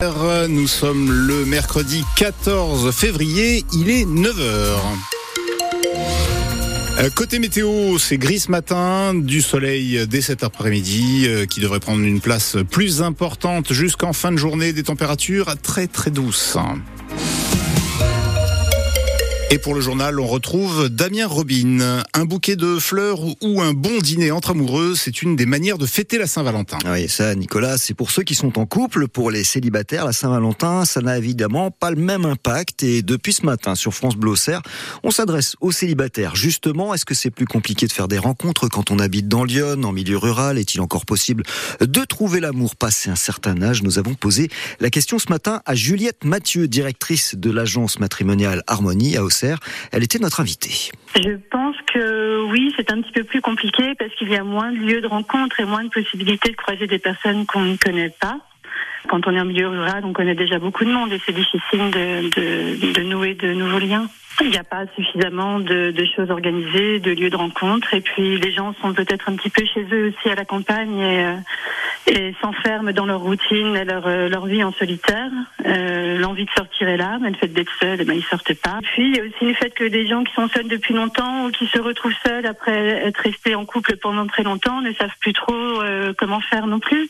Nous sommes le mercredi 14 février, il est 9h. Euh, côté météo, c'est gris ce matin, du soleil dès cet après-midi euh, qui devrait prendre une place plus importante jusqu'en fin de journée, des températures très très douces. Et pour le journal, on retrouve Damien Robin. Un bouquet de fleurs ou un bon dîner entre amoureux, c'est une des manières de fêter la Saint-Valentin. Oui, ça, Nicolas, c'est pour ceux qui sont en couple. Pour les célibataires, la Saint-Valentin, ça n'a évidemment pas le même impact. Et depuis ce matin, sur France Bleu on s'adresse aux célibataires. Justement, est-ce que c'est plus compliqué de faire des rencontres quand on habite dans Lyon, en milieu rural? Est-il encore possible de trouver l'amour passé un certain âge? Nous avons posé la question ce matin à Juliette Mathieu, directrice de l'agence matrimoniale Harmonie à elle était notre invitée. Je pense que oui, c'est un petit peu plus compliqué parce qu'il y a moins de lieux de rencontre et moins de possibilités de croiser des personnes qu'on ne connaît pas. Quand on est en milieu rural, on connaît déjà beaucoup de monde et c'est difficile de, nouer de nouveaux liens. Il n'y a pas suffisamment de, de, choses organisées, de lieux de rencontre, et puis les gens sont peut-être un petit peu chez eux aussi à la campagne et, euh, et s'enferment dans leur routine et leur, euh, leur vie en solitaire. Euh, L'envie de sortir est là, mais le fait d'être seul, eh ben, ils sortent pas. Puis il y a aussi le fait que des gens qui sont seuls depuis longtemps ou qui se retrouvent seuls après être restés en couple pendant très longtemps ne savent plus trop euh, comment faire non plus.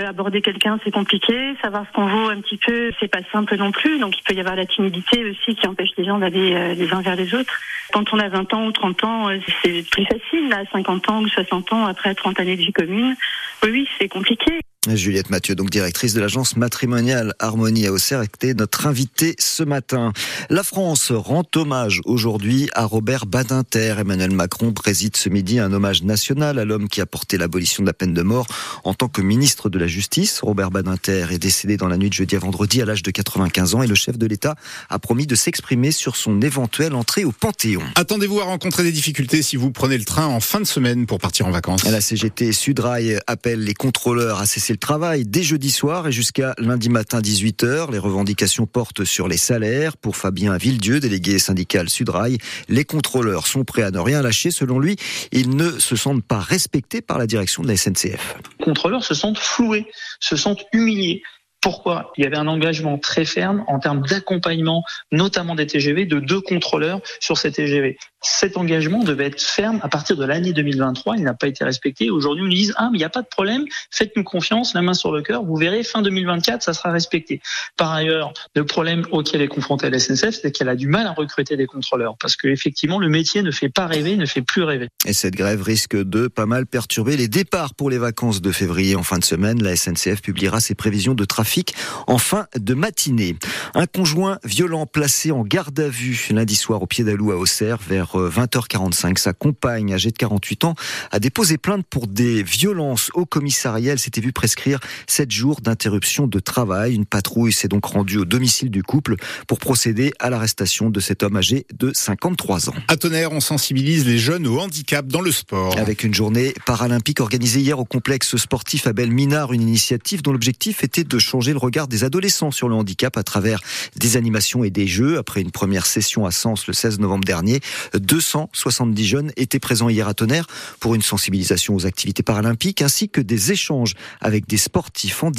Euh, aborder quelqu'un, c'est compliqué. Savoir ce qu'on vaut un petit peu, c'est pas simple non plus. Donc il peut y avoir la timidité aussi qui empêche les gens d'aller euh, les uns vers les autres. Quand on a 20 ans ou 30 ans, c'est plus facile. Là, 50 ans ou 60 ans après 30 années de vie commune, oui, c'est compliqué. Juliette Mathieu, donc directrice de l'agence matrimoniale Harmonie à Auxerre, était notre invitée ce matin. La France rend hommage aujourd'hui à Robert Badinter. Emmanuel Macron préside ce midi un hommage national à l'homme qui a porté l'abolition de la peine de mort en tant que ministre de la Justice. Robert Badinter est décédé dans la nuit de jeudi à vendredi à l'âge de 95 ans et le chef de l'État a promis de s'exprimer sur son éventuelle entrée au Panthéon. Attendez-vous à rencontrer des difficultés si vous prenez le train en fin de semaine pour partir en vacances. La CGT Sudrail appelle les contrôleurs à cesser le travail dès jeudi soir et jusqu'à lundi matin 18h. Les revendications portent sur les salaires. Pour Fabien Villedieu, délégué syndical Sudrail, les contrôleurs sont prêts à ne rien lâcher. Selon lui, ils ne se sentent pas respectés par la direction de la SNCF. Les contrôleurs se sentent floués, se sentent humiliés. Pourquoi? Il y avait un engagement très ferme en termes d'accompagnement, notamment des TGV, de deux contrôleurs sur ces TGV. Cet engagement devait être ferme à partir de l'année 2023. Il n'a pas été respecté. Aujourd'hui, on nous dit ah mais il n'y a pas de problème, faites-nous confiance, la main sur le cœur. Vous verrez, fin 2024, ça sera respecté. Par ailleurs, le problème auquel est confrontée la SNCF, c'est qu'elle a du mal à recruter des contrôleurs parce que effectivement, le métier ne fait pas rêver, ne fait plus rêver. Et cette grève risque de pas mal perturber les départs pour les vacances de février en fin de semaine. La SNCF publiera ses prévisions de trafic en fin de matinée. Un conjoint violent placé en garde à vue lundi soir au pied d'Alou à Auxerre vers 20h45. Euh, Sa compagne, âgée de 48 ans, a déposé plainte pour des violences au commissariat. Elle s'était vue prescrire 7 jours d'interruption de travail. Une patrouille s'est donc rendue au domicile du couple pour procéder à l'arrestation de cet homme âgé de 53 ans. À Tonnerre, on sensibilise les jeunes au handicap dans le sport. Avec une journée paralympique organisée hier au complexe sportif Abel Minard, une initiative dont l'objectif était de changer le regard des adolescents sur le handicap à travers des animations et des jeux. Après une première session à Sens le 16 novembre dernier, 270 jeunes étaient présents hier à Tonnerre pour une sensibilisation aux activités paralympiques ainsi que des échanges avec des sportifs en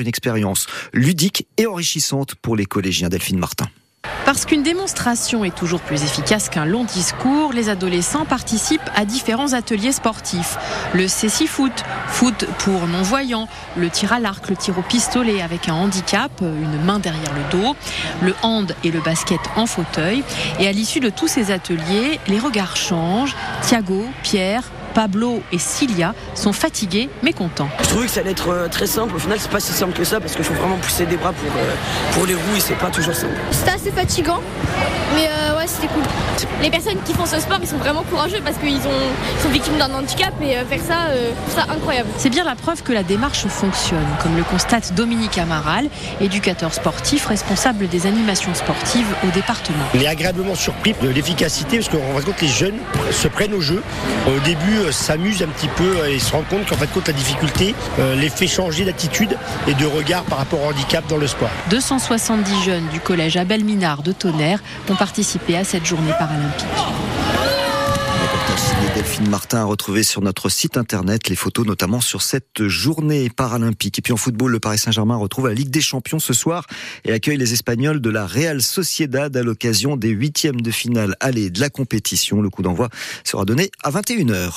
une expérience ludique et enrichissante pour les collégiens Delphine Martin. Parce qu'une démonstration est toujours plus efficace qu'un long discours, les adolescents participent à différents ateliers sportifs. Le Céci Foot, foot pour non-voyants, le tir à l'arc, le tir au pistolet avec un handicap, une main derrière le dos, le hand et le basket en fauteuil. Et à l'issue de tous ces ateliers, les regards changent. Thiago, Pierre, Pablo et Cilia sont fatigués mais contents. Je trouvais que ça allait être euh, très simple. Au final, c'est pas si simple que ça parce qu'il faut vraiment pousser des bras pour, euh, pour les roues et c'est pas toujours simple. C'était assez fatigant, mais euh, ouais, c'était cool. Les personnes qui font ce sport, ils sont vraiment courageux parce qu'ils sont victimes d'un handicap et faire ça, c'est incroyable. C'est bien la preuve que la démarche fonctionne, comme le constate Dominique Amaral, éducateur sportif responsable des animations sportives au département. On est agréablement surpris de l'efficacité parce qu'on voit que les jeunes se prennent au jeu. Au début, s'amuse un petit peu et se rend compte qu'en fait, compte la difficulté euh, les fait changer d'attitude et de regard par rapport au handicap dans le sport. 270 jeunes du collège Abel Minard de Tonnerre ont participé à cette journée paralympique. signé Delphine Martin à retrouver sur notre site internet les photos notamment sur cette journée paralympique. Et puis en football, le Paris Saint-Germain retrouve la Ligue des Champions ce soir et accueille les Espagnols de la Real Sociedad à l'occasion des huitièmes de finale aller de la compétition. Le coup d'envoi sera donné à 21h.